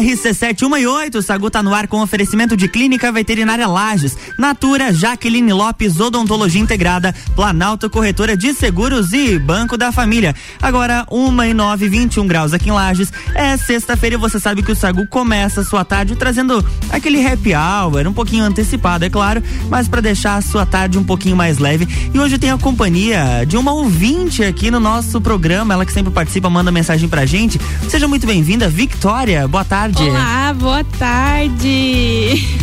RC718, Sagu tá no ar com oferecimento de Clínica Veterinária Lages, Natura, Jaqueline Lopes, Odontologia Integrada, Planalto Corretora de Seguros e Banco da Família. Agora, uma e nove, 21 graus aqui em Lages. É sexta-feira e você sabe que o Sagu começa a sua tarde trazendo aquele happy hour, um pouquinho antecipado, é claro, mas para deixar a sua tarde um pouquinho mais leve. E hoje tenho a companhia de uma ouvinte aqui no nosso programa, ela que sempre participa, manda mensagem pra gente. Seja muito bem-vinda, Victoria. Boa tarde tarde. Olá, boa tarde.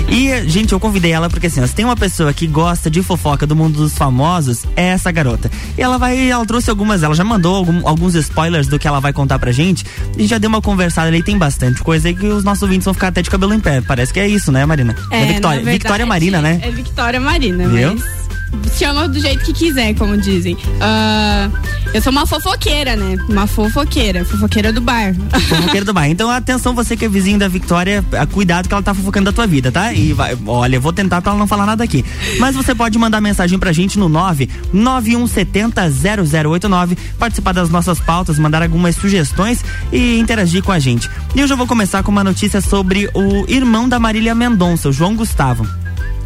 E, gente, eu convidei ela porque assim, se tem uma pessoa que gosta de fofoca do mundo dos famosos, é essa garota. E ela vai, ela trouxe algumas, ela já mandou algum, alguns spoilers do que ela vai contar pra gente. A gente já deu uma conversada ali, tem bastante coisa aí que os nossos ouvintes vão ficar até de cabelo em pé. Parece que é isso, né, Marina? É, é Victoria. Verdade, Victoria Marina, né? É Victoria Marina, Viu? mas chama do jeito que quiser, como dizem. Uh, eu sou uma fofoqueira, né? Uma fofoqueira, fofoqueira do bar. Fofoqueira do bar. Então, atenção, você que é vizinho da Victoria, cuidado que ela tá fofocando da tua vida, tá? E vai, olha, vou tentar pra ela não falar nada aqui. Mas você pode mandar mensagem pra gente no 991700089, participar das nossas pautas, mandar algumas sugestões e interagir com a gente. E eu já vou começar com uma notícia sobre o irmão da Marília Mendonça, o João Gustavo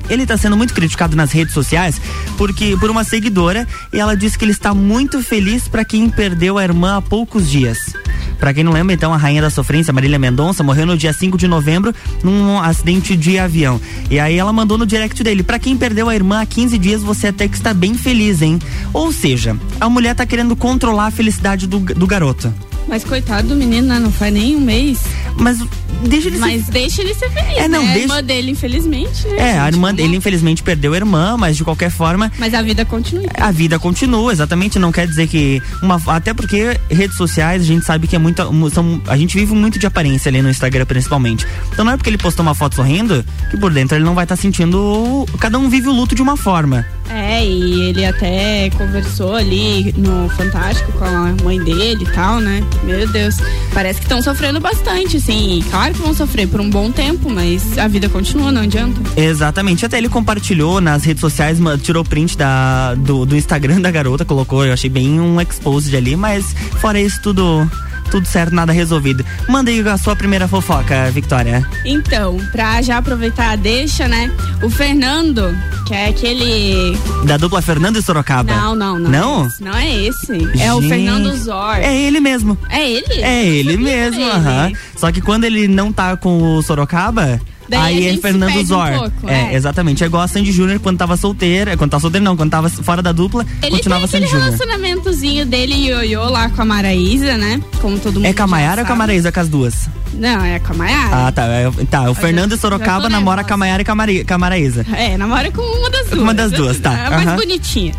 ele está sendo muito criticado nas redes sociais porque por uma seguidora e ela disse que ele está muito feliz para quem perdeu a irmã há poucos dias. Para quem não lembra, então, a rainha da sofrência, Marília Mendonça, morreu no dia 5 de novembro num acidente de avião. E aí ela mandou no direct dele: para quem perdeu a irmã há 15 dias, você até que está bem feliz, hein? Ou seja, a mulher tá querendo controlar a felicidade do, do garoto. Mas coitado do menino, né? Não faz nem um mês. Mas deixa ele Mas ser... deixa ele ser feliz. É, não, né? deixa... A irmã dele, infelizmente. Né, é, gente? a irmã dele, infelizmente, perdeu a irmã, mas de qualquer forma. Mas a vida continua. A vida continua, exatamente. Não quer dizer que. Uma, até porque redes sociais, a gente sabe que é muito. São, a gente vive muito de aparência ali no Instagram, principalmente. Então não é porque ele postou uma foto sorrindo que por dentro ele não vai estar tá sentindo. Cada um vive o luto de uma forma. É, e ele até conversou ali no Fantástico com a mãe dele e tal, né? Meu Deus. Parece que estão sofrendo bastante, assim. Claro que vão sofrer por um bom tempo, mas a vida continua, não adianta. Exatamente. Até ele compartilhou nas redes sociais, tirou print da, do, do Instagram da garota, colocou, eu achei bem um exposed ali, mas fora isso tudo tudo certo, nada resolvido. Manda aí a sua primeira fofoca, Victoria. Então, pra já aproveitar a deixa, né? O Fernando, que é aquele. Da dupla Fernando e Sorocaba. Não, não, não. Não? É esse, não é esse. É o Fernando Zor. É ele mesmo. É ele? É ele mesmo, aham. Só que quando ele não tá com o Sorocaba. Daí aí é Fernando Zor. Um é, é, exatamente. É igual a Sandy Júnior quando tava solteira. Quando tava solteira, não, quando tava fora da dupla, Ele continuava Sandy aquele Júnior. relacionamentozinho dele e ioiô lá com a Maraísa, né? Como todo mundo. É com a Maiara ou com a. Maraísa com as duas? Não, é com a Maiara. Ah, tá. É, tá, o já- Fernando já Sorocaba namora com a Maiara e com a, Maraísa. É, namora com uma das duas. uma das duas, tá. É a mais Aham. bonitinha.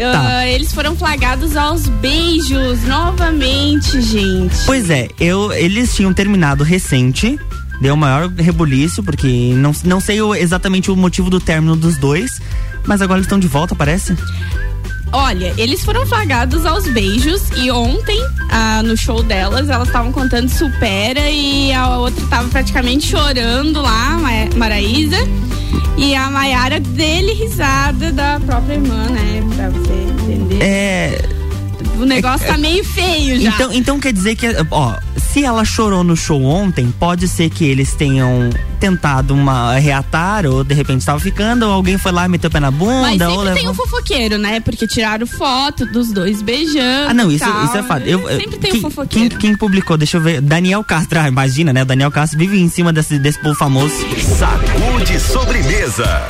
Tá. Ah, eles foram flagrados aos beijos novamente, gente. Pois é, eu, eles tinham terminado recente. Deu maior rebuliço, porque não, não sei o- exatamente o motivo do término dos dois. Mas agora eles estão de volta, parece? Olha, eles foram flagrados aos beijos e ontem, ah, no show delas, elas estavam contando supera e a outra tava praticamente chorando lá, Ma- Maraísa. E a Maiara dele risada da própria irmã, né? Pra você entender. É. O negócio tá meio feio já. Então, então quer dizer que, ó, se ela chorou no show ontem, pode ser que eles tenham tentado uma reatar, ou de repente estava ficando, ou alguém foi lá e meteu o pé na bunda, Mas ou sempre tem levou. um fofoqueiro, né? Porque tiraram foto dos dois beijando. Ah, não, isso, tal. isso é fato. Eu, Sempre tem quem, um fofoqueiro. quem, quem publicou? Deixa eu ver. Daniel Castro. Ah, imagina, né? O Daniel Castro vive em cima desse, desse povo famoso. Sacude sobremesa.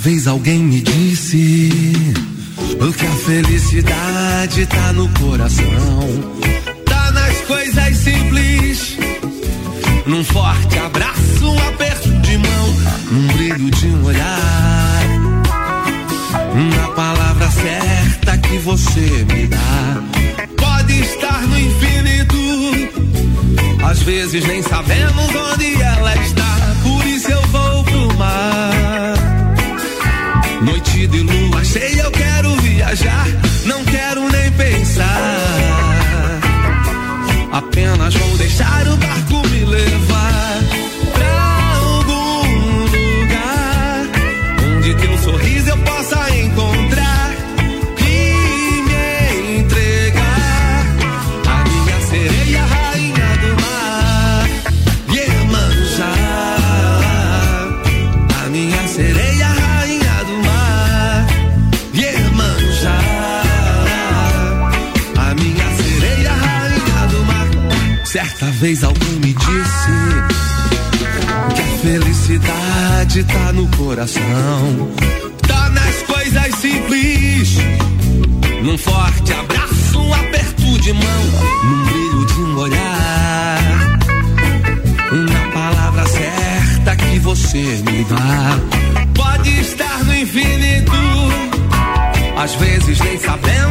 Vez alguém me disse que a felicidade tá no coração, tá nas coisas simples, num forte abraço, um aperto de mão, num brilho de um olhar, na palavra certa que você me dá. Pode estar no infinito, às vezes nem sabemos onde ela está, por isso eu vou De lua cheia, eu quero viajar, não quero nem pensar. Apenas vou deixar o barco me levar Certa vez alguém me disse que a felicidade tá no coração, tá nas coisas simples, num forte abraço, um aperto de mão, num brilho de um olhar, na palavra certa que você me dá. Pode estar no infinito, às vezes nem sabemos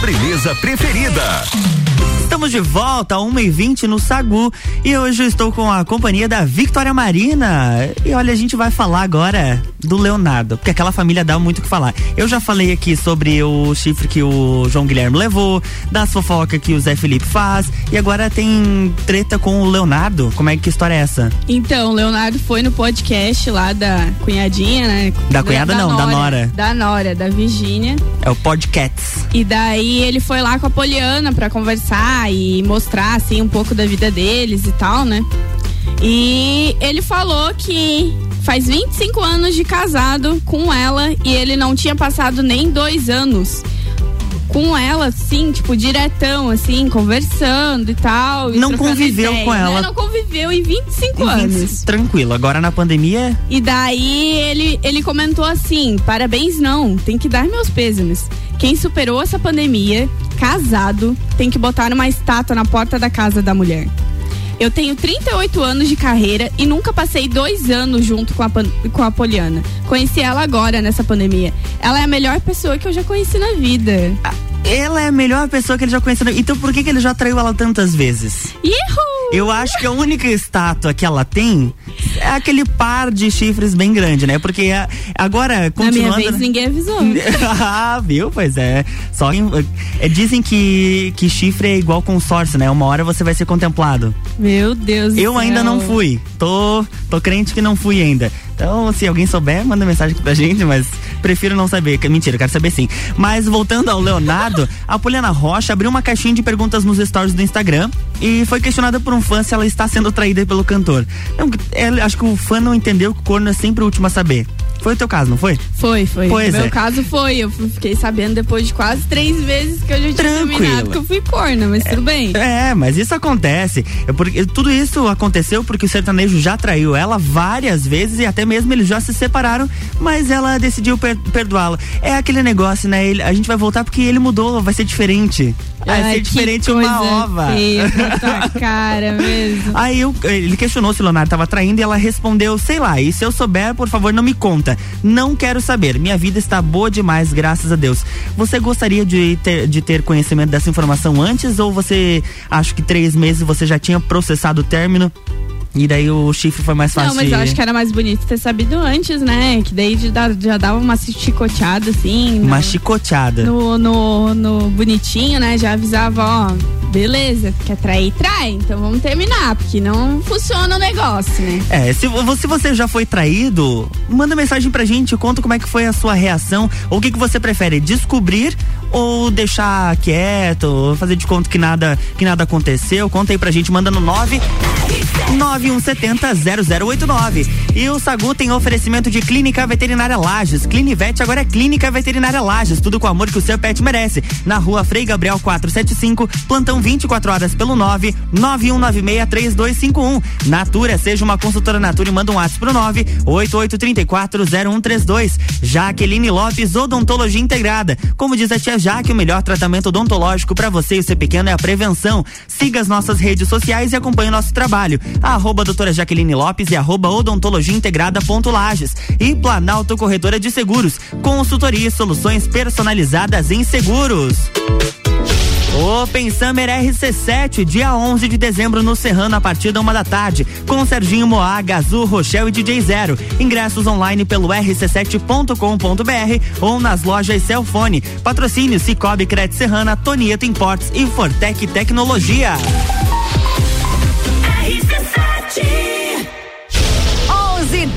sobremesa preferida. Estamos de volta a 1h20 no Sagu e hoje eu estou com a companhia da Victoria Marina. E olha, a gente vai falar agora do Leonardo, porque aquela família dá muito o que falar. Eu já falei aqui sobre o chifre que o João Guilherme levou, das fofocas que o Zé Felipe faz, e agora tem treta com o Leonardo. Como é que história é essa? Então, o Leonardo foi no podcast lá da cunhadinha, né? Da cunhada não, da nora. Da Nora, da Virgínia. É o Podcats. E daí ele foi lá com a Poliana pra conversar e mostrar assim um pouco da vida deles e tal, né? E ele falou que faz 25 anos de casado com ela e ele não tinha passado nem dois anos com ela, assim, tipo, diretão, assim, conversando e tal. e Não conviveu ideia. com ela. Não conviveu em 25 anos. Tranquilo. Agora na pandemia, E daí ele, ele comentou assim: parabéns, não, tem que dar meus pêsames. Quem superou essa pandemia, casado, tem que botar uma estátua na porta da casa da mulher. Eu tenho 38 anos de carreira e nunca passei dois anos junto com a, com a Poliana. Conheci ela agora nessa pandemia. Ela é a melhor pessoa que eu já conheci na vida. Ela é a melhor pessoa que ele já conheceu. Então por que, que ele já traiu ela tantas vezes? Ihu! Eu acho que a única estátua que ela tem é aquele par de chifres bem grande, né? Porque a- agora, Na minha continuando. vez ninguém avisou. ah, viu? Pois é. Só em- é, dizem que, que chifre é igual consórcio, né? Uma hora você vai ser contemplado. Meu Deus do Eu ainda céu. não fui. tô, tô crente que não fui ainda. Então, se alguém souber, manda mensagem pra gente, mas prefiro não saber. Mentira, quero saber sim. Mas voltando ao Leonardo, a Poliana Rocha abriu uma caixinha de perguntas nos stories do Instagram e foi questionada por um fã se ela está sendo traída pelo cantor. Eu, eu, acho que o fã não entendeu que o corno é sempre o último a saber. Foi o teu caso, não foi? Foi, foi. Pois Meu é. caso foi. Eu fiquei sabendo depois de quase três vezes que eu já tinha Tranquila. terminado que eu fui corna, mas tudo bem. É, mas isso acontece. É porque, tudo isso aconteceu porque o sertanejo já traiu ela várias vezes e até mesmo eles já se separaram, mas ela decidiu per perdoá-lo. É aquele negócio, né? Ele, a gente vai voltar porque ele mudou, vai ser diferente. Vai Ai, ser diferente uma ova. feia cara mesmo. Aí eu- ele questionou se o Leonardo estava traindo e ela respondeu, sei lá, e se eu souber, por favor, não me conta. Não quero saber. Minha vida está boa demais, graças a Deus. Você gostaria de ter, de ter conhecimento dessa informação antes ou você acha que três meses você já tinha processado o término? E daí o chifre foi mais fácil. Não, mas de- eu acho que era mais bonito ter sabido antes, né? Que daí já, dava uma chicoteada assim. no- Uma chicoteada. no, no, no bonitinho, né? Já avisava, ó, beleza, quer trair, trai, então vamos terminar, porque não funciona o negócio, né? É, se, se você já foi traído, manda mensagem pra gente, conta como é que foi a sua reação, ou o que, que você prefere, descobrir ou deixar quieto, ou fazer de conta que nada, que nada aconteceu, conta aí pra gente, manda no 9 9170-0089. E o Sagu tem oferecimento de Clínica Veterinária Lages. Clinivete agora é Clínica Veterinária Lages. Tudo com o amor que o seu pet merece. Na rua Frei Gabriel 475, plantão 24 horas pelo 9 91963251. Natura, seja uma consultora Natura e manda um WhatsApp pro 9 88340132. Jaqueline Lopes, Odontologia Integrada. Como diz a tia Jaque, o melhor tratamento odontológico para você e o seu pequeno é a prevenção. Siga as nossas redes sociais e acompanhe o nosso trabalho. Arroba doutora Jaqueline Lopes e arroba odontologia integrada ponto Lages. E Planalto Corretora de Seguros. Consultoria e soluções personalizadas em seguros. Open Summer RC7, dia 11 de dezembro no Serrano, a partir da uma da tarde, com Serginho Moá, Gazu, Rochelle e DJ Zero. Ingressos online pelo rc7.com.br ou nas lojas Celfone. Patrocínio Cicobi Credit Serrana, Tonieto Imports e Fortec Tecnologia.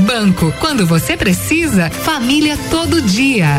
Banco, quando você precisa, família todo dia.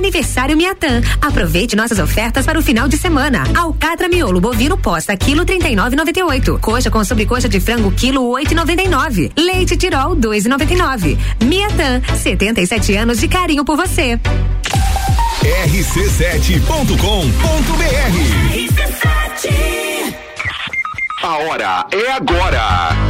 Aniversário Miatã. Aproveite nossas ofertas para o final de semana. Alcatra miolo bovino posta quilo 39,98. Coxa com sobrecoxa de frango quilo 8,99. Leite Tirol 2,99. Miatã, 77 anos de carinho por você. rc7.com.br RC7 A hora é agora.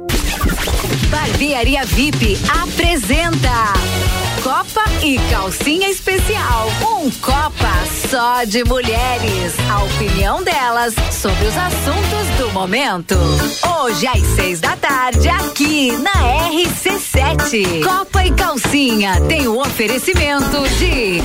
Barbearia VIP apresenta Copa e Calcinha Especial. Um Copa só de mulheres. A opinião delas sobre os assuntos do momento. Hoje às seis da tarde, aqui na RC7. Copa e Calcinha tem o oferecimento de.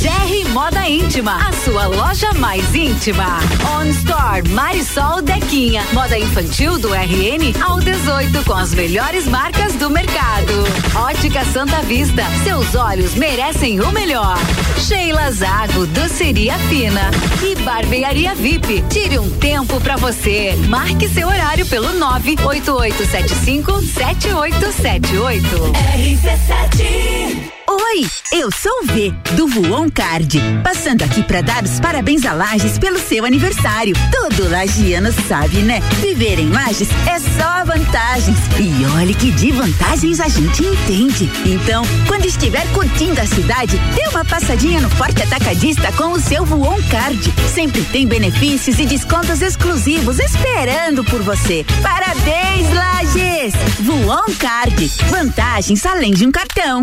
GR Moda Íntima, a sua loja mais íntima. On Store Marisol Dequinha, moda infantil do RN ao 18 com as melhores marcas do mercado. Ótica Santa Vista, seus olhos merecem o melhor. Sheila Zago, doceria fina e barbearia VIP. Tire um tempo para você. Marque seu horário pelo 98875 7878. RC7 Oi, eu sou o V, do Voon Card. Passando aqui para dar os parabéns a Lages pelo seu aniversário. Todo lagiano sabe, né? Viver em Lages é só vantagens. E olha que de vantagens a gente entende. Então, quando estiver curtindo a cidade, dê uma passadinha no Forte Atacadista com o seu Voon Card. Sempre tem benefícios e descontos exclusivos esperando por você. Parabéns, Lages! Voon Card. Vantagens além de um cartão.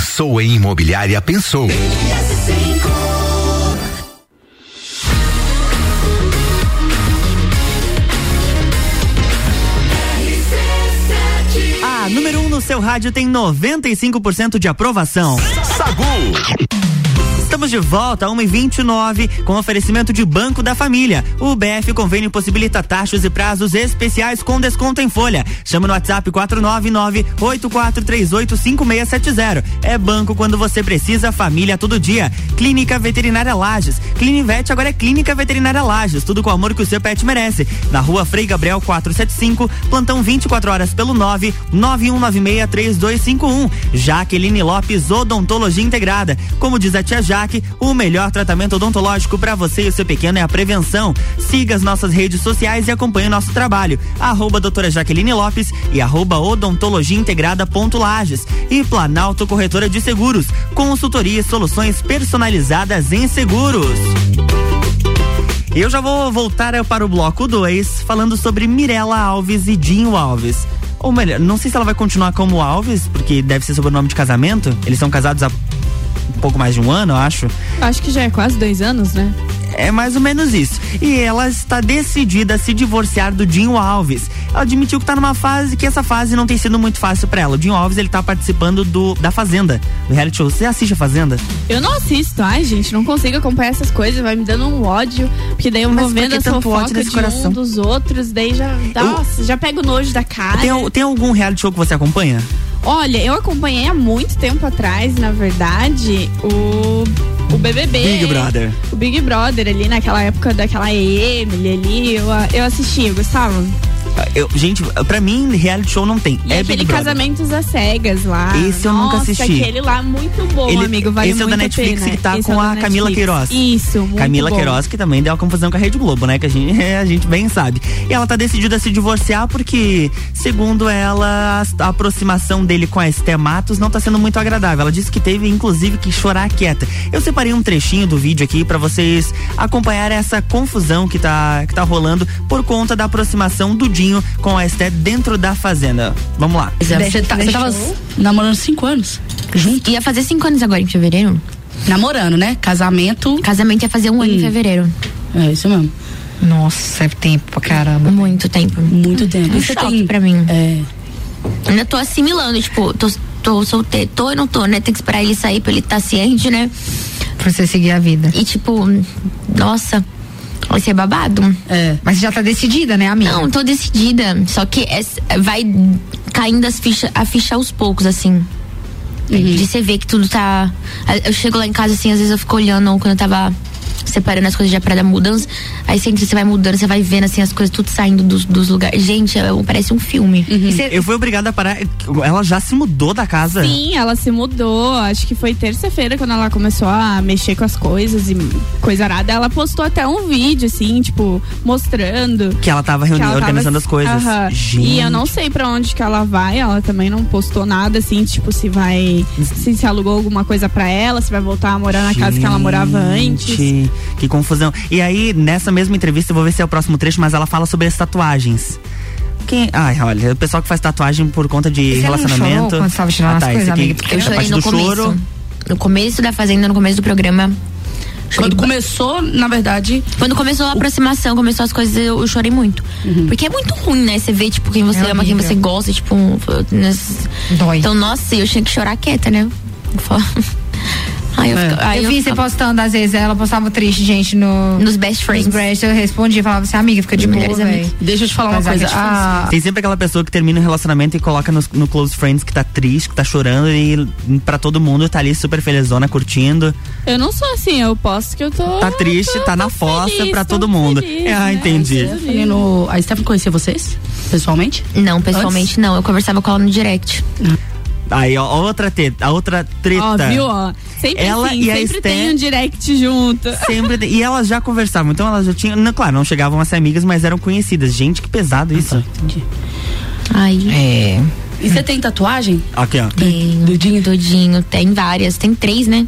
Pensou em imobiliária, pensou. A número 1 um no seu rádio tem 95% de aprovação. Sagu. Estamos de volta a 1h29 com oferecimento de Banco da Família. O BF Convênio possibilita taxas e prazos especiais com desconto em folha. Chama no WhatsApp 499-8438-5670. É banco quando você precisa, família todo dia. Clínica Veterinária Lages. Clinivete agora é Clínica Veterinária Lages. Tudo com o amor que o seu pet merece. Na rua Frei Gabriel 475, plantão 24 horas pelo 9 91963251. Jaqueline Lopes, Odontologia Integrada. Como diz a tia O melhor tratamento odontológico para você e o seu pequeno é a prevenção. Siga as nossas redes sociais e acompanhe o nosso trabalho. Arroba doutora Jaqueline Lopes e arroba odontologia integrada ponto Lages. E Planalto Corretora de Seguros. Consultoria e soluções personalizadas em seguros. Eu já vou voltar para o bloco 2 falando sobre Mirela Alves e Dinho Alves. Ou melhor, não sei se ela vai continuar como Alves, porque deve ser sobrenome de casamento. Eles são casados há um pouco mais de um ano, eu acho. Acho que já é quase dois anos, né? É mais ou menos isso. E ela está decidida a se divorciar do Dinho Alves. Ela admitiu que está numa fase que essa fase não tem sido muito fácil para ela. O Dinho Alves ele tá participando do da Fazenda, do reality show. Você assiste a Fazenda? Eu não assisto, ai gente, não consigo acompanhar essas coisas, vai me dando um ódio, porque daí eu Mas vou vendo que a tanto ódio fofoca de coração? um dos outros, daí já, nossa, já pego nojo da cara. Tem, tem algum reality show que você acompanha? Olha, eu acompanhei há muito tempo atrás, na verdade, o, o BBB. Big Brother. O Big Brother ali, naquela época daquela Emily ali, eu, eu assisti, eu gostava. Eu, gente, pra mim, reality show não tem. E é aquele. Casamentos às Cegas lá. Esse eu nunca assisti. aquele lá muito bom, Ele- amigo. Vale esse é o da Netflix pena. que tá Esse com é o da a Camila Netflix. Queiroz. Isso, muito Camila bom. Queiroz, que também deu uma confusão com a Rede Globo, né? Que a gente, a gente bem sabe. E ela tá decidida a se divorciar porque, segundo ela, a, a aproximação dele com a Esté Matos não tá sendo muito agradável. Ela disse que teve, inclusive, que chorar quieta. Eu separei um trechinho do vídeo aqui pra vocês acompanharem essa confusão que tá, que tá rolando por conta da aproximação do Dinho com a Esté dentro da Fazenda. Vamos lá. Você, tá, você tava namorando cinco anos? Junto? Ia fazer cinco anos agora em fevereiro. Namorando, né? Casamento. Casamento ia fazer um ano em fevereiro. É isso mesmo. Nossa, é tempo pra caramba. Muito tempo. Muito tempo. Um você choque tem- pra mim. É. Ainda tô assimilando, tipo, tô, tô solteiro, tô e não tô, né? Tem que esperar ele sair pra ele estar ciente, né? Pra você seguir a vida. E tipo, nossa, vai ser babado. É. Mas você já tá decidida, né, amiga? Não, tô decidida. Só que é- vai caindo as ficha, a ficha aos poucos, assim. De você ver que tudo tá. Eu chego lá em casa, assim, às vezes eu fico olhando quando eu tava separando as coisas já pra dar mudança. Aí sempre você vai mudando, você vai vendo assim as coisas tudo saindo dos, dos lugares. Gente, é- parece um filme. Uhum. Eu fui obrigada a parar. Ela já se mudou da casa. Sim, ela se mudou. Acho que foi terça-feira quando ela começou a mexer com as coisas e coisa arada. Ela postou até um vídeo, assim, tipo, mostrando. Que ela tava reunindo, ela tava- organizando as coisas. Aham. Gente. E eu não sei pra onde que ela vai. Ela também não postou nada, assim, tipo, se vai. Se, se alugou alguma coisa pra ela, se vai voltar a morar na casa que ela morava antes. Que confusão. E aí, nessa mesma entrevista, eu vou ver se é o próximo trecho, mas ela fala sobre as tatuagens. Quem. Ai, olha, o pessoal que faz tatuagem por conta de Você relacionamento. quando tirando ah, as tá, coisas, esse aqui, amiga? Porque Eu chorei parte no do começo. choro. No começo da Fazenda, no começo do programa. Chorei Quando começou, na verdade. Quando começou a aproximação, começou as coisas, eu, eu chorei muito. Porque é muito ruim, né? Você vê, tipo, quem você É ama, quem você gosta, tipo. um- Dói. Então, nossa, eu tinha que chorar quieta, né? Aí eu, É. fica- aí eu vi você postando, às vezes, ela postava triste, gente, no. Nos best friends. Nos best, eu respondia, falava assim, amiga, fica de boa. Deixa eu te falar uma coisa. é. Ah, Tem sempre aquela pessoa que termina o relacionamento e coloca no, no Close Friends que tá triste, que tá chorando e pra todo mundo tá ali super felizona, curtindo. Eu não sou assim, eu posto que eu tô. Tá triste, tá na fossa feliz, pra tô todo mundo. feliz, ah, né? entendi. Stephanie, no- a Stephanie conhecia vocês? Pessoalmente? Não, pessoalmente não. Eu conversava com ela no direct. Aí, ó, outra treta, a outra treta. Ó, viu, ó. Sempre Ela assim, e a sempre Esté- tem um direct junto. Sempre, tem- e elas já conversavam, então elas já tinham, não, claro, não chegavam a ser amigas, mas eram conhecidas. Gente, que pesado isso. Entendi. Ai. É. E você tem tatuagem? Aqui, ó. Tem. Dudinho? Dudinho. Tem várias. Tem três, né?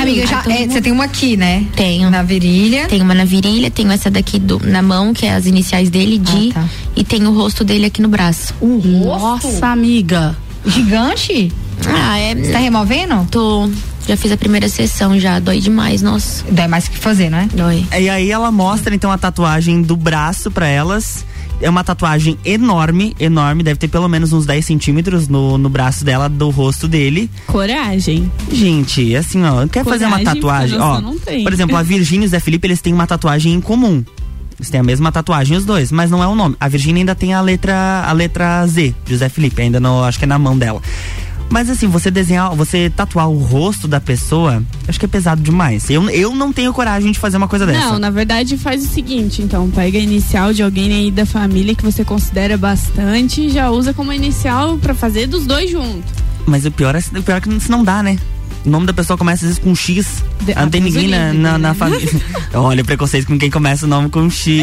Amiga, já, é, mundo- você tem uma aqui, né? Tenho. Na virilha. Tem uma na virilha, tenho essa daqui do- na mão, que é as iniciais dele, de. Ah, tá. E tem o rosto dele aqui no braço. Nossa, amiga. Gigante? Ah, é. Você tá removendo? Tô. Já fiz a primeira sessão já. Dói demais, nossa. Dói mais que fazer, né? Dói. E aí ela mostra então a tatuagem do braço pra elas. É uma tatuagem enorme, enorme, deve ter pelo menos uns 10 centímetros no, no braço dela, do rosto dele. Coragem. Gente, assim, ó, quer fazer uma Coragem, tatuagem? Ó, nossa, não tem. por exemplo, a Virgínia e o Zé Felipe, eles têm uma tatuagem em comum. Eles têm a mesma tatuagem os dois, mas não é o nome. A Virgínia ainda tem a letra a letra Z de Zé Felipe, ainda não, acho que é na mão dela. Mas assim, você desenhar, você tatuar o rosto da pessoa, acho que é pesado demais. Eu, eu não tenho coragem de fazer uma coisa dessa. Não, na verdade faz o seguinte, então, pega a inicial de alguém aí da família que você considera bastante e já usa como inicial pra fazer dos dois juntos. Mas o pior é, o pior é que isso não dá, né? O nome da pessoa começa às vezes com X. De- Ah, não tem Deus ninguém na, livre, na, né? na família. Olha o preconceito com quem começa o nome com X.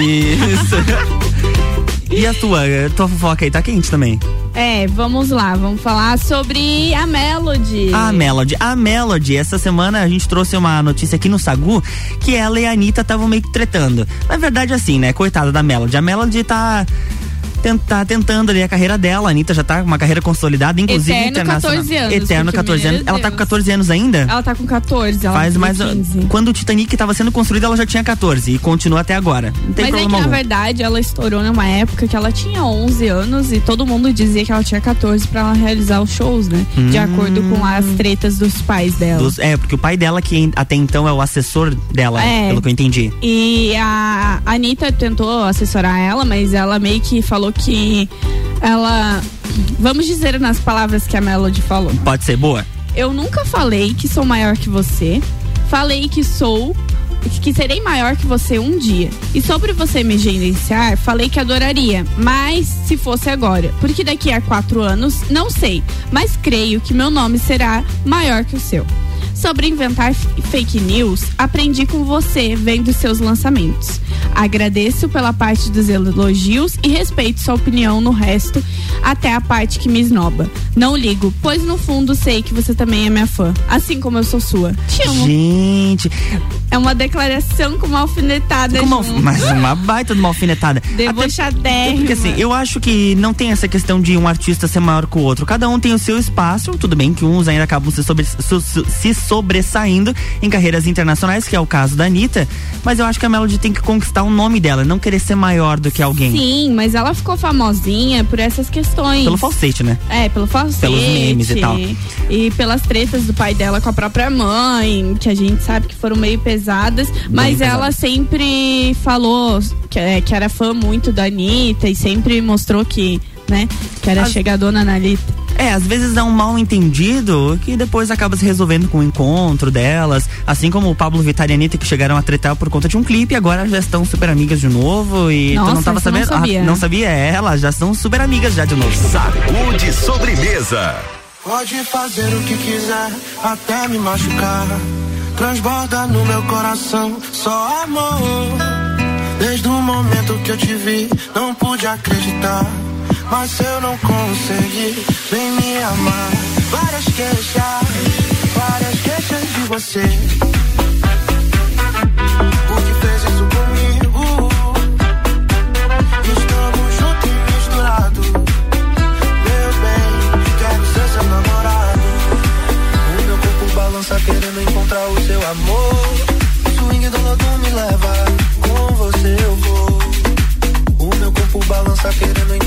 e a tua? A tua fofoca aí tá quente também. É, vamos lá, vamos falar sobre a Melody. A Melody. A Melody, essa semana a gente trouxe uma notícia aqui no Sagu que ela e a Anitta estavam meio que tretando. Na verdade, assim, né? Coitada da Melody. A Melody tá. Tá tentando ali a carreira dela, a Anitta já tá com uma carreira consolidada, inclusive Eterno internacional. 14 anos, Eterno porque, 14 anos. meu Ela tá com Deus. 14 anos ainda? Ela tá com 14, ela Faz mais. 15. Quando o Titanic estava sendo construído, ela já tinha 14 e continua até agora. Não tem Mas é que problema na algum. verdade ela estourou numa época que ela tinha 11 anos e todo mundo dizia que ela tinha 14 pra ela realizar os shows, né? De Hum. acordo com as tretas dos pais dela. Dos- é, porque o pai dela, que até então é o assessor dela, É. pelo que eu entendi. E a Anitta tentou assessorar ela, mas ela meio que falou que ela. Vamos dizer nas palavras que a Melody falou. Pode ser boa? Eu nunca falei que sou maior que você. Falei que sou que serei maior que você um dia. E sobre você me gerenciar, falei que adoraria, mas se fosse agora. Porque daqui a quatro anos, não sei, mas creio que meu nome será maior que o seu. Sobre inventar fake news, aprendi com você vendo seus lançamentos. Agradeço pela parte dos elogios e respeito sua opinião no resto, até a parte que me esnoba. Não ligo, pois no fundo sei que você também é minha fã, assim como eu sou sua. Te amo. Gente, É uma declaração com uma alfinetada. com uma- mas uma baita de uma alfinetada. Debochadérrima. Porque assim, eu acho que não tem essa questão de um artista ser maior que o outro. Cada um tem o seu espaço. Tudo bem que uns ainda acabam se, sobre- se sobressaindo em carreiras internacionais, que é o caso da Anitta. Mas eu acho que a Melody tem que conquistar o nome dela, não querer ser maior do que alguém. Sim, mas ela ficou famosinha por essas questões. Pelo falsete, né? É, pelo falsete. Pelos memes e tal. E pelas tretas do pai dela com a própria mãe, que a gente sabe que foram meio pesadas. Mas ela pesadas. sempre falou que, é, que era fã muito da Anitta e sempre mostrou que, né, que era As- chegadona na Anitta. É, às vezes dá um mal entendido que depois acaba se resolvendo com o encontro delas. Assim como o Pablo Vittar e a Anitta que chegaram a tretar por conta de um clipe e agora já estão super amigas de novo. E tu Nossa, não tava eu não sabendo? sabia. Ah, não sabia? É, elas já são super amigas já de novo. Sacude sobremesa. Pode fazer o que quiser, até me machucar. Transborda no meu coração só amor. Desde o momento que eu te vi, não pude acreditar. Mas eu não consegui, vem me amar. Várias queixas, várias queixas de você. O. Swing do lodo me leva, com você eu vou. O meu corpo balança querendo encontrar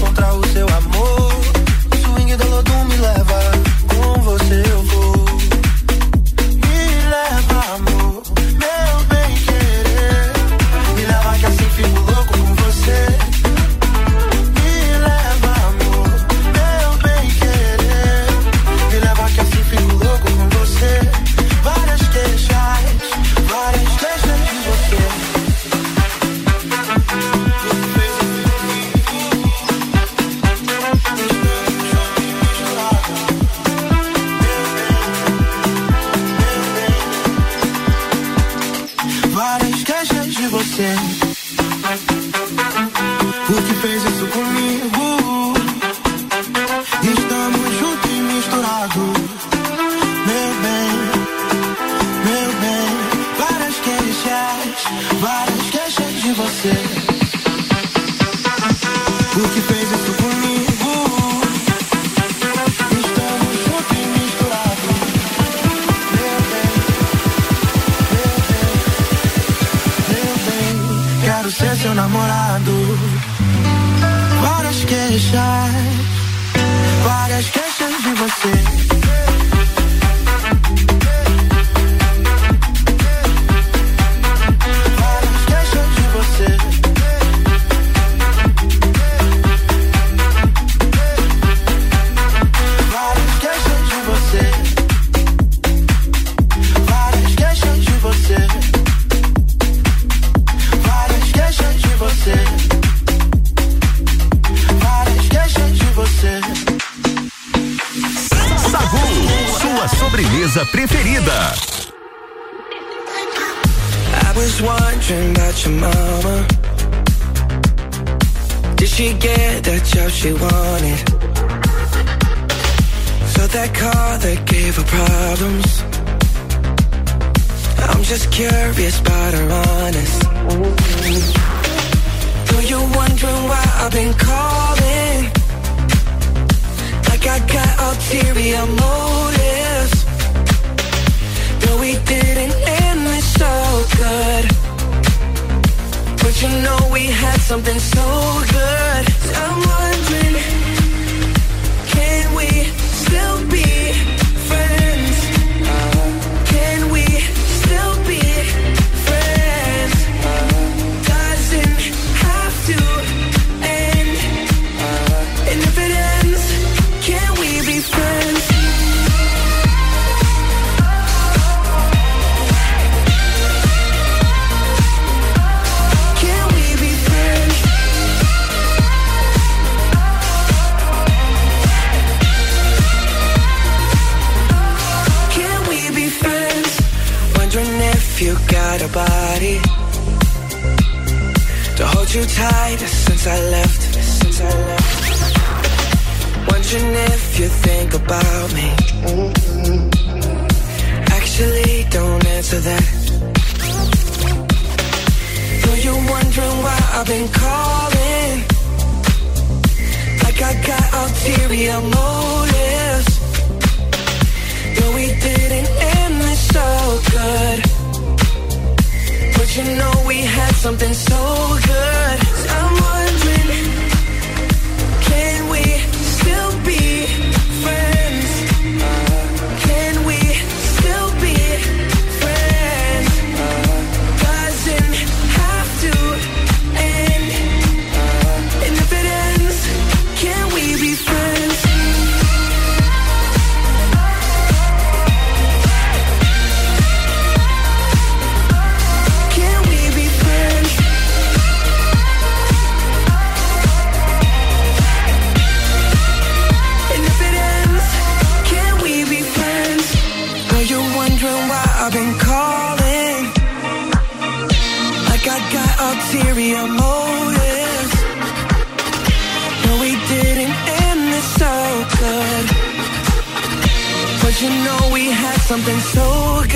Quero ser seu namorado. Várias queixas, várias queixas de você. Preferida. I was wondering about your mama. Did she get that job she wanted? So that car that gave her problems. I'm just curious about her honest. Though you're wondering why I've been calling. Like I got ulterior motives. We didn't end it so good. But you know we had something so good. I'm wondering, can we still be calling. Like I got ulterior motives. No, we didn't end this so good. But you know we had something so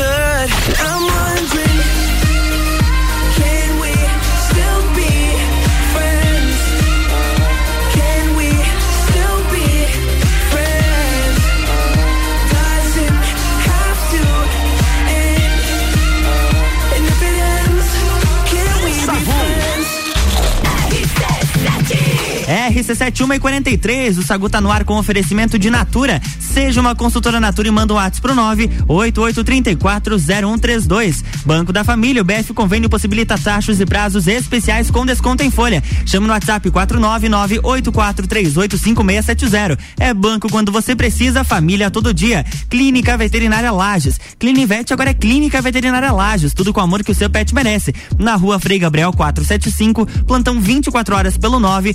good. I'm wondering, É RC71 e 43, o Sagu tá no ar com oferecimento de Natura. Seja uma consultora Natura e manda um WhatsApp pro 988340132. Banco da Família, o BF Convênio possibilita taxas e prazos especiais com desconto em folha. Chama no WhatsApp 49984385670. É banco quando você precisa, família todo dia. Clínica Veterinária Lages. Clinivete agora é Clínica Veterinária Lages, tudo com o amor que o seu pet merece. Na rua Frei Gabriel 475, plantão 24 horas pelo 9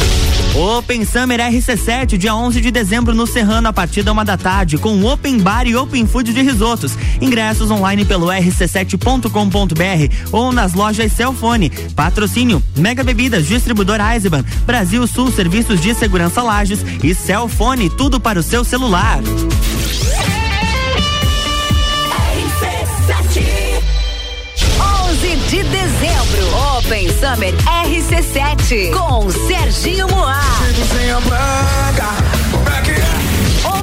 Open Summer RC7, dia 11 de dezembro no Serrano, a partir da uma da tarde, com Open Bar e Open Food de risotos. Ingressos online pelo rc7.com.br ou nas lojas Celfone. Patrocínio Mega Bebidas, Distribuidor Eisenbahn, Brasil Sul Serviços de Segurança Lages e Celfone, tudo para o seu celular. 11 de dezembro, Open Summer RC7 com Serginho Moá.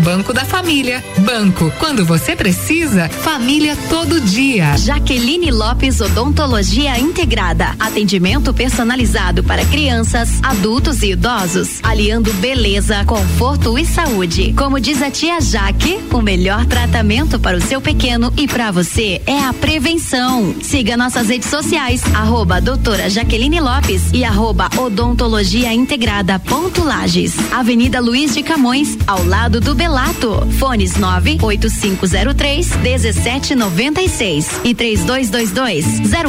Banco da Família. Banco, quando você precisa, família todo dia. Jaqueline Lopes Odontologia Integrada. Atendimento personalizado para crianças, adultos e idosos, aliando beleza, conforto e saúde. Como diz a tia Jaque, o melhor tratamento para o seu pequeno e para você é a prevenção. Siga nossas redes sociais, arroba doutora Jaqueline Lopes e arroba odontologia integrada ponto Lages. Avenida Luiz de Camões, ao lado do Belato. Fones 98503 1796 e 3222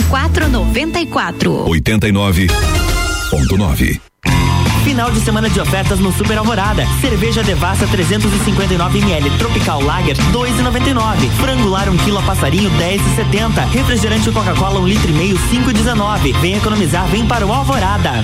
0494. 89.9. Final de semana de ofertas no Super Alvorada. Cerveja Devassa 359ml Tropical Lager 2,99. Frango lar 1 kg a passarinho 10,70. Refrigerante Coca-Cola 1 litro e meio 5,19. Vem economizar, vem para o Alvorada.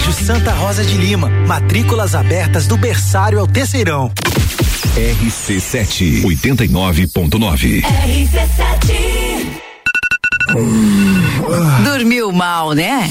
Colégio Santa Rosa de Lima. Matrículas abertas do berçário ao terceirão. RC7 89.9. Dormiu mal, né?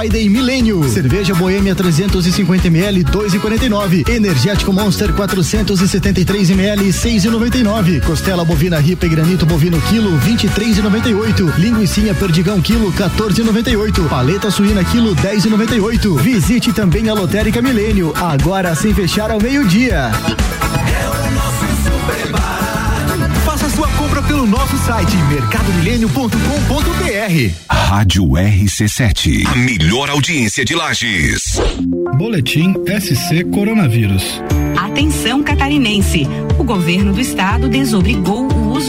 Friday Milênio. Cerveja Boêmia 350 ml 2,49. Energético Monster 473 ml 6,99. Costela bovina ripa e granito bovino quilo 23,98. Linguiça perdigão quilo 14,98. Paleta suína quilo 10,98. Visite também a Lotérica Milênio, agora sem fechar ao meio-dia. Pelo nosso site mercadomilênio.com.br. Rádio RC7, a melhor audiência de Lages. Boletim SC Coronavírus. Atenção catarinense. O governo do estado desobrigou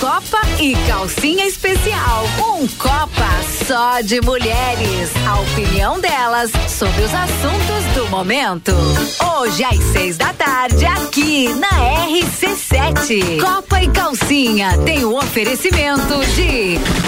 Copa e Calcinha Especial. Um Copa só de mulheres. A opinião delas sobre os assuntos do momento. Hoje às seis da tarde, aqui na RC7. Copa e Calcinha tem o oferecimento de.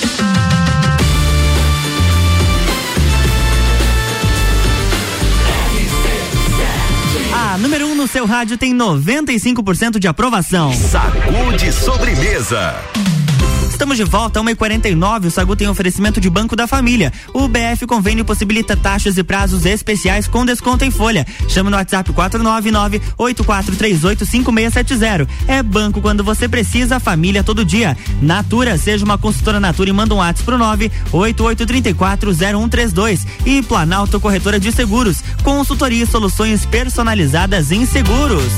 seu rádio tem 95% de aprovação. Sacude sobremesa. Estamos de volta, 1h49. O Sagu tem oferecimento de Banco da Família. O BF Convênio possibilita taxas e prazos especiais com desconto em folha. Chama no WhatsApp 499-8438-5670. É banco quando você precisa, família todo dia. Natura, seja uma consultora Natura e manda um WhatsApp pro 988340132. E Planalto Corretora de Seguros. Consultoria e soluções personalizadas em seguros.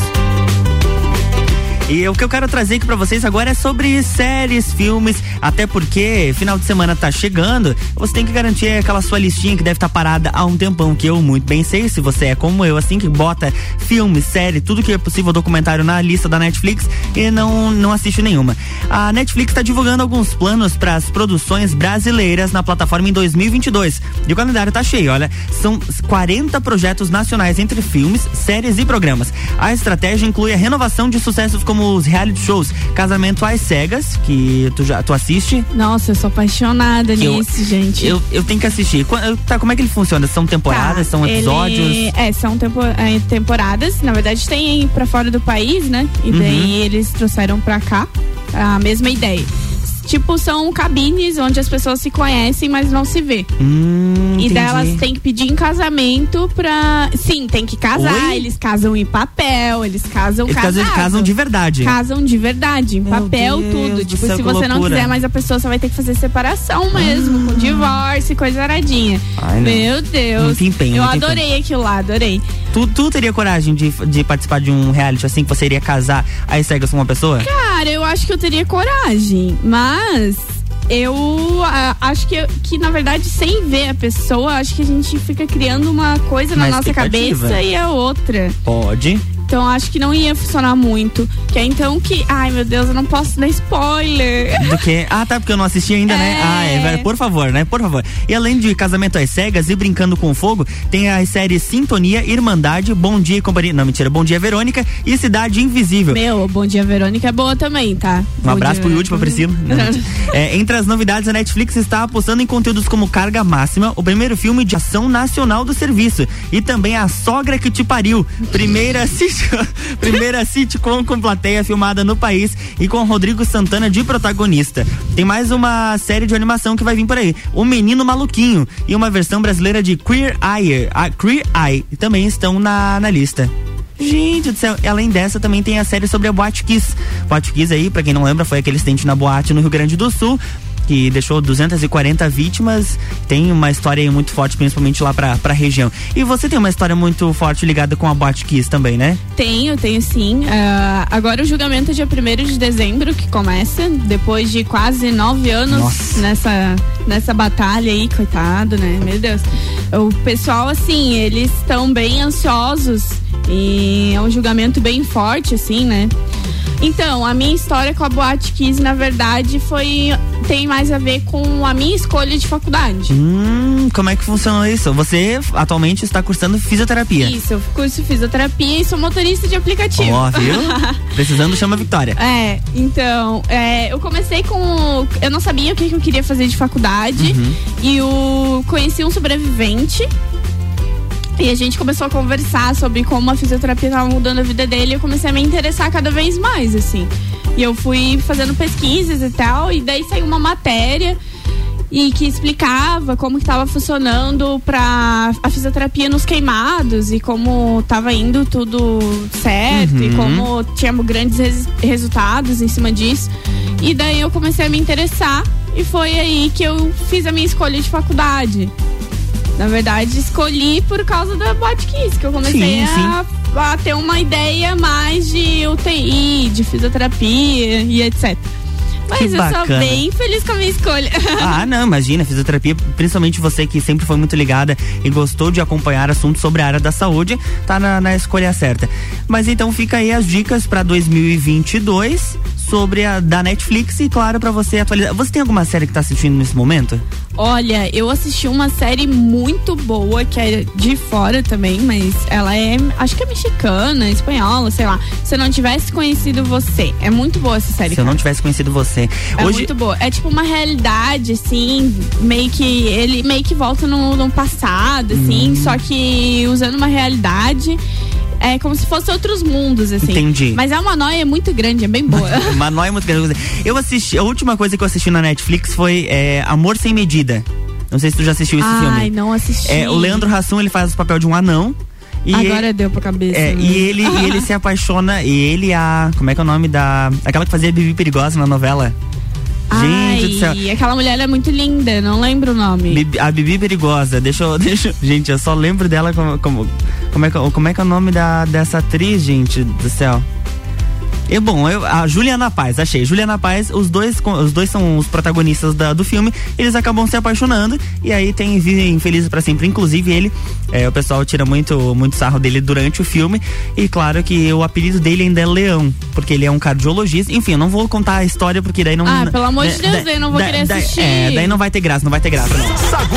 E o que eu quero trazer aqui pra vocês agora é sobre séries, filmes, até porque final de semana tá chegando, você tem que garantir aquela sua listinha que deve estar tá parada há um tempão, que eu muito bem sei, se você é como eu, assim, que bota filme, série, tudo que é possível documentário na lista da Netflix e não, não assiste nenhuma. A Netflix está divulgando alguns planos para as produções brasileiras na plataforma em 2022. E o calendário tá cheio, olha, são 40 projetos nacionais entre filmes, séries e programas. A estratégia inclui a renovação de sucessos como os reality shows Casamento às Cegas, que tu já tu assiste. Nossa, eu sou apaixonada Que eu- nisso, gente. Eu, eu tenho que assistir. Tá, como é que ele funciona? São temporadas, são Ele- episódios? é, são tempo- é, temporadas. Na verdade, tem pra fora do país, né? E Uhum. daí eles trouxeram pra cá a mesma ideia. Tipo, são cabines onde as pessoas se conhecem, mas não se vê. Hum, E entendi. daí elas têm que pedir em casamento pra. Sim, tem que casar. Oi? Eles casam em papel, eles casam Eles casam- casados. casam de verdade. Casam de verdade, em papel, Deus tudo. do Tipo, céu, se você não quiser mais a pessoa, você vai ter que fazer separação mesmo, com divórcio coisa aradinha. Ai. Meu Deus. Muito empenho, Eu adorei aquilo lá, adorei. Tu, tu teria coragem de, de participar de um reality assim, que você iria casar às cegas com uma pessoa? Cara, eu acho que eu teria coragem, mas eu acho que, que, na verdade, sem ver a pessoa, acho que a gente fica criando uma coisa na Uma nossa expectativa. cabeça e a outra. Pode. Então acho que não ia funcionar muito. Que é então que. Ai meu Deus, eu não posso dar spoiler. Do que? Ah, tá, porque eu não assisti ainda, né? Ah, é, velho, por favor, né? Por favor. E além de Casamento às Cegas e Brincando com Fogo, tem as séries Sintonia, Irmandade, Bom Dia e Companhia. Não, mentira, Bom Dia Verônica e Cidade Invisível. Meu, Bom Dia Verônica é boa também, tá? Um abraço pro Yudi, pra Priscila. É, entre as novidades, a Netflix está apostando em conteúdos como Carga Máxima, o primeiro filme de ação nacional do serviço, e também A Sogra que Te Pariu, primeira, primeira sitcom com plateia filmada no país e com Rodrigo Santana de protagonista. Tem mais uma série de animação que vai vir por aí, O Menino Maluquinho, e uma versão brasileira de Queer Eye, a Queer Eye, também estão na, na lista. Gente do céu, além dessa também tem a série sobre a Boate Kiss. Boate Kiss aí, pra quem não lembra, foi aquele acidente na boate no Rio Grande do Sul que deixou 240 vítimas. Tem uma história aí muito forte, principalmente lá pra, pra região. E você tem uma história muito forte ligada com a Boate Kiss também, né? Tenho, tenho sim. Ah, agora o julgamento é dia 1 de dezembro que começa, depois de quase nove anos Nossa. nessa, nessa batalha aí, coitado, né? Meu Deus. O pessoal, assim, eles estão bem ansiosos e é um julgamento bem forte, assim, né? Então, a minha história com a Boate Kiss, na verdade, foi tem mais a ver com a minha escolha de faculdade. Hum, como é que funciona isso? Você atualmente está cursando fisioterapia. Isso, eu curso fisioterapia e sou motorista de aplicativo. Ó, viu? Precisando, chama Vitória. É, então, é, eu comecei com. Eu não sabia o que, que eu queria fazer de faculdade. Uhum. E eu conheci um sobrevivente. E a gente começou a conversar sobre como a fisioterapia estava mudando a vida dele. E eu comecei a me interessar cada vez mais, assim. E eu fui fazendo pesquisas e tal. E daí saiu uma matéria e que explicava como estava funcionando para a fisioterapia nos queimados e como estava indo tudo certo e Uhum. como tínhamos grandes res- resultados em cima disso. E daí eu comecei a me interessar e foi aí que eu fiz a minha escolha de faculdade. Na verdade, escolhi por causa da Botkiss, que eu comecei Sim, a, a ter uma ideia mais de UTI, de fisioterapia e etc. Mas Que eu sou bem feliz com a minha escolha. Ah, não, imagina, fisioterapia, principalmente você que sempre foi muito ligada e gostou de acompanhar assuntos sobre a área da saúde, tá na, na escolha certa. Mas então fica aí as dicas para 2022 sobre a da Netflix e claro para você atualizar. Você tem alguma série que tá assistindo nesse momento? Olha, eu assisti uma série muito boa, que é de fora também, mas ela é, acho que é mexicana, espanhola, sei lá. Se eu não tivesse conhecido você. É muito boa essa série. Se eu não cara. tivesse conhecido você. É Hoje muito boa. É tipo uma realidade, assim, meio que. Ele meio que volta no, no passado, assim, Hum. só que usando uma realidade. É como se fosse outros mundos, assim. Entendi. Mas é uma noia muito grande, é bem boa. Uma nóia muito grande. Eu assisti, a última coisa que eu assisti na Netflix foi é, Amor Sem Medida. Não sei se tu já assistiu esse Ai, filme. não assisti. É, o Leandro Hassum, ele faz o papel de um anão. E Agora deu pra cabeça. É, né? e ele, e ele se apaixona, e ele e a. Como é que é o nome da. Aquela que fazia Bibi Perigosa na novela? Gente do céu. Ai, aquela mulher é muito linda, não lembro o nome. Bibi- a Bibi Perigosa, deixa eu. Deixa, gente, eu só lembro dela como. Como, como, é, que, como é que é o nome da, dessa atriz, gente do céu? E bom, eu, a Juliana Paz, achei. Juliana Paz, os dois, os dois são os protagonistas da- do filme, eles acabam se apaixonando e aí tem Vivem Felizes pra Sempre. Inclusive, ele, é, o pessoal tira muito, muito sarro dele durante o filme. E claro que o apelido dele ainda é Leão, porque ele é um cardiologista. Enfim, eu não vou contar a história porque daí não. Ah, pelo amor de né, Deus, da- eu não vou da- querer da- assistir. É, daí não vai ter graça, não vai ter graça, não. Sagu.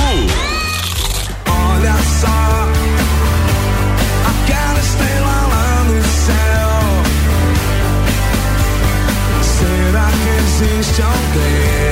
Olha só, que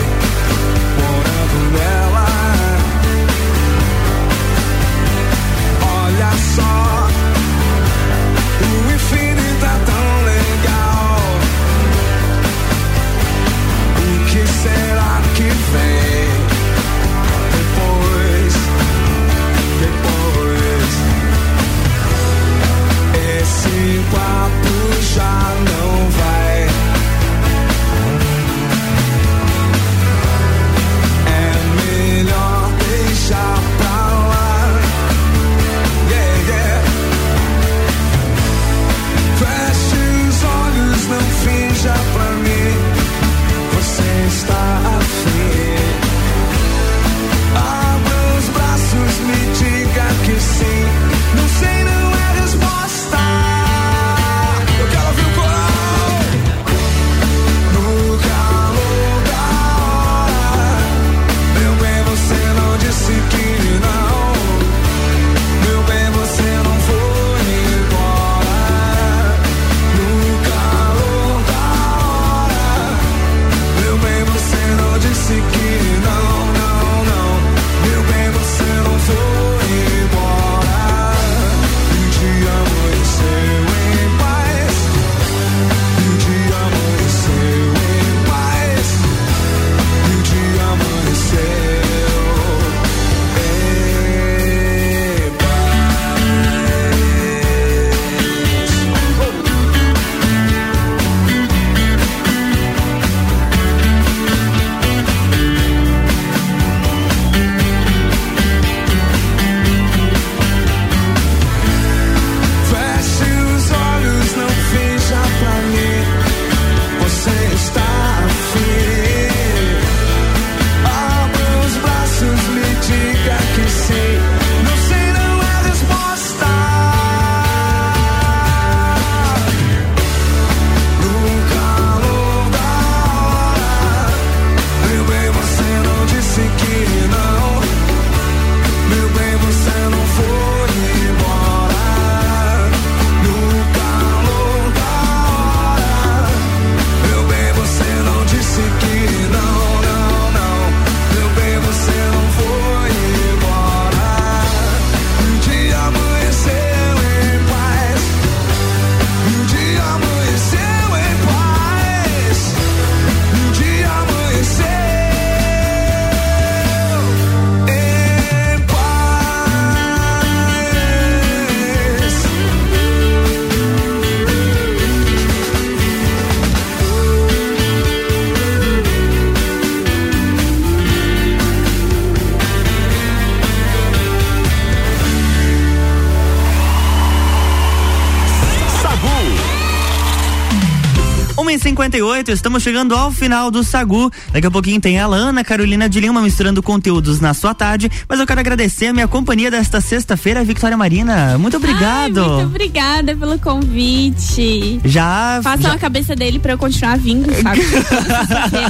1h58, estamos chegando ao final do Sagu. Daqui a pouquinho tem a Ana Carolina de Lima misturando conteúdos na sua tarde. Mas eu quero agradecer a minha companhia desta sexta-feira, Victoria Marina. Muito obrigado. Ai, muito obrigada pelo convite. Já. Façam já... a cabeça dele pra eu continuar vindo, sabe?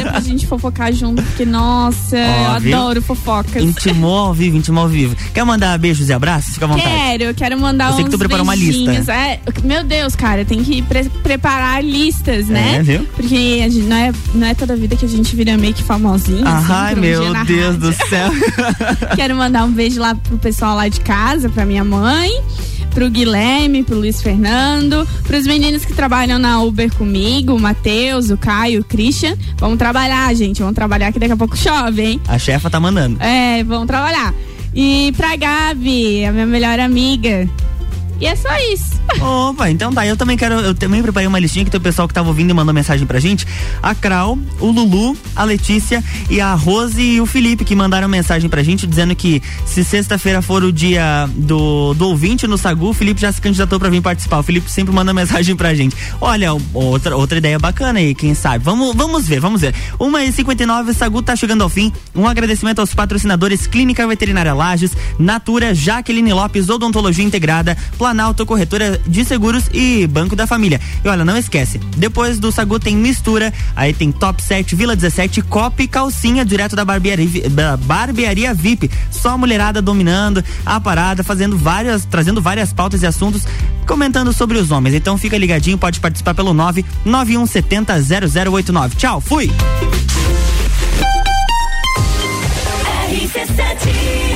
Pra gente fofocar junto, porque, nossa, Ó, eu viu? adoro fofocas. Intimou ao vivo, intimou ao vivo. Quer mandar beijos e abraços? Fica à vontade. Quero, eu quero mandar Eu sei que tu uns preparou uma lista. É, meu Deus, cara, tem que pre- preparar listas, né? É, viu? Porque gente, não, é, não é toda vida que a gente vira meio que famosinho. assim, Ai, um meu Deus do rádio. céu. Quero mandar um beijo lá pro pessoal lá de casa, pra minha mãe, pro Guilherme, pro Luiz Fernando, pros meninos que trabalham na Uber comigo, o Matheus, o Caio, o Christian. Vamos trabalhar, gente. Vamos trabalhar que daqui a pouco chove, hein? A chefa tá mandando. É, vamos trabalhar. E pra Gabi, a minha melhor amiga. E é só isso. Opa, então tá. Eu também quero. Eu também preparei uma listinha que tem o pessoal que tava ouvindo e mandou mensagem pra gente. A Krau, o Lulu, a Letícia e a Rose e o Felipe que mandaram mensagem pra gente dizendo que se sexta-feira for o dia do, do ouvinte no Sagu, o Felipe já se candidatou pra vir participar. O Felipe sempre manda mensagem pra gente. Olha, outra, outra ideia bacana aí, quem sabe. Vamos, vamos ver, vamos ver. Uma e 59 o Sagu tá chegando ao fim. Um agradecimento aos patrocinadores Clínica Veterinária Lages, Natura, Jaqueline Lopes, Odontologia Integrada, Planalto Corretora de Seguros e Banco da Família. E olha, não esquece, depois do Sagu tem mistura, aí tem Top 7, Vila 17, Copa e Calcinha, direto da barbearia, da barbearia VIP. Só mulherada dominando a parada, fazendo várias, trazendo várias pautas e assuntos, comentando sobre os homens. Então fica ligadinho, pode participar pelo 99170 0089. Tchau, fui! RC7